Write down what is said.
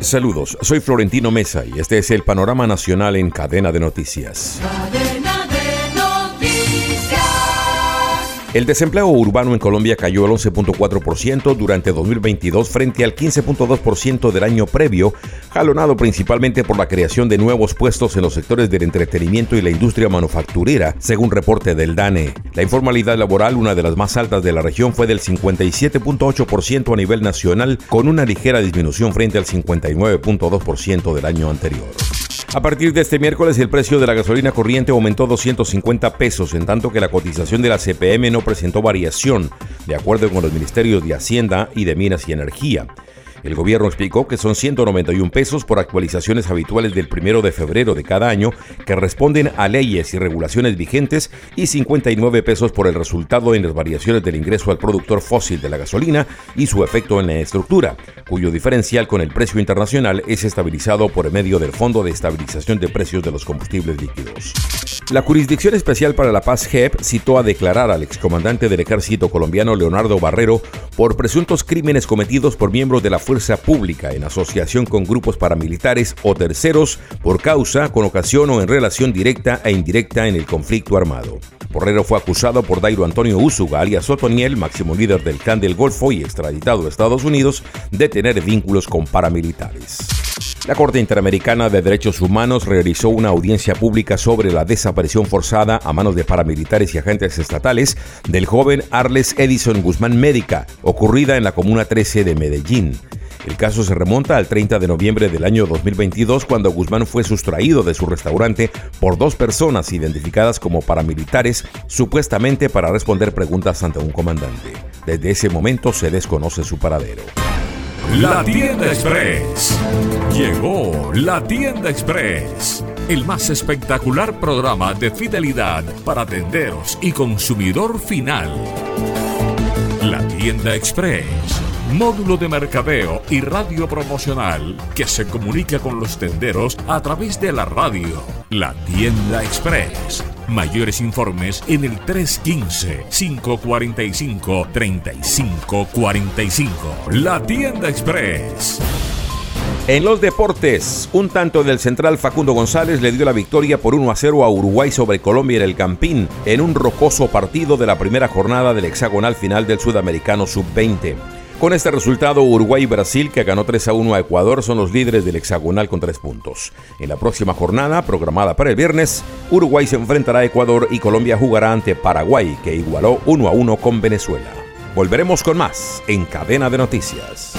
Saludos, soy Florentino Mesa y este es el panorama nacional en cadena de noticias. El desempleo urbano en Colombia cayó al 11.4% durante 2022 frente al 15.2% del año previo, jalonado principalmente por la creación de nuevos puestos en los sectores del entretenimiento y la industria manufacturera, según reporte del DANE. La informalidad laboral, una de las más altas de la región, fue del 57.8% a nivel nacional, con una ligera disminución frente al 59.2% del año anterior. A partir de este miércoles el precio de la gasolina corriente aumentó 250 pesos, en tanto que la cotización de la CPM no presentó variación, de acuerdo con los ministerios de Hacienda y de Minas y Energía. El gobierno explicó que son 191 pesos por actualizaciones habituales del primero de febrero de cada año que responden a leyes y regulaciones vigentes y 59 pesos por el resultado en las variaciones del ingreso al productor fósil de la gasolina y su efecto en la estructura, cuyo diferencial con el precio internacional es estabilizado por medio del Fondo de Estabilización de Precios de los Combustibles Líquidos. La Jurisdicción Especial para la Paz JEP citó a declarar al excomandante del ejército colombiano Leonardo Barrero por presuntos crímenes cometidos por miembros de la Fuerza Pública en asociación con grupos paramilitares o terceros por causa, con ocasión o en relación directa e indirecta en el conflicto armado. Borrero fue acusado por Dairo Antonio Úsuga, alias Otoniel, máximo líder del clan del Golfo y extraditado a Estados Unidos, de tener vínculos con paramilitares. La Corte Interamericana de Derechos Humanos realizó una audiencia pública sobre la desaparición forzada a manos de paramilitares y agentes estatales del joven Arles Edison Guzmán Médica, ocurrida en la Comuna 13 de Medellín. El caso se remonta al 30 de noviembre del año 2022 cuando Guzmán fue sustraído de su restaurante por dos personas identificadas como paramilitares supuestamente para responder preguntas ante un comandante. Desde ese momento se desconoce su paradero. La tienda express. Llegó la tienda express. El más espectacular programa de fidelidad para tenderos y consumidor final. La tienda express módulo de mercadeo y radio promocional que se comunica con los tenderos a través de la radio. La tienda express. Mayores informes en el 315-545-3545. La tienda express. En los deportes, un tanto del central Facundo González le dio la victoria por 1 a 0 a Uruguay sobre Colombia en el Campín, en un rocoso partido de la primera jornada del hexagonal final del Sudamericano Sub-20. Con este resultado, Uruguay y Brasil, que ganó 3 a 1 a Ecuador, son los líderes del hexagonal con 3 puntos. En la próxima jornada, programada para el viernes, Uruguay se enfrentará a Ecuador y Colombia jugará ante Paraguay, que igualó 1 a 1 con Venezuela. Volveremos con más en Cadena de Noticias.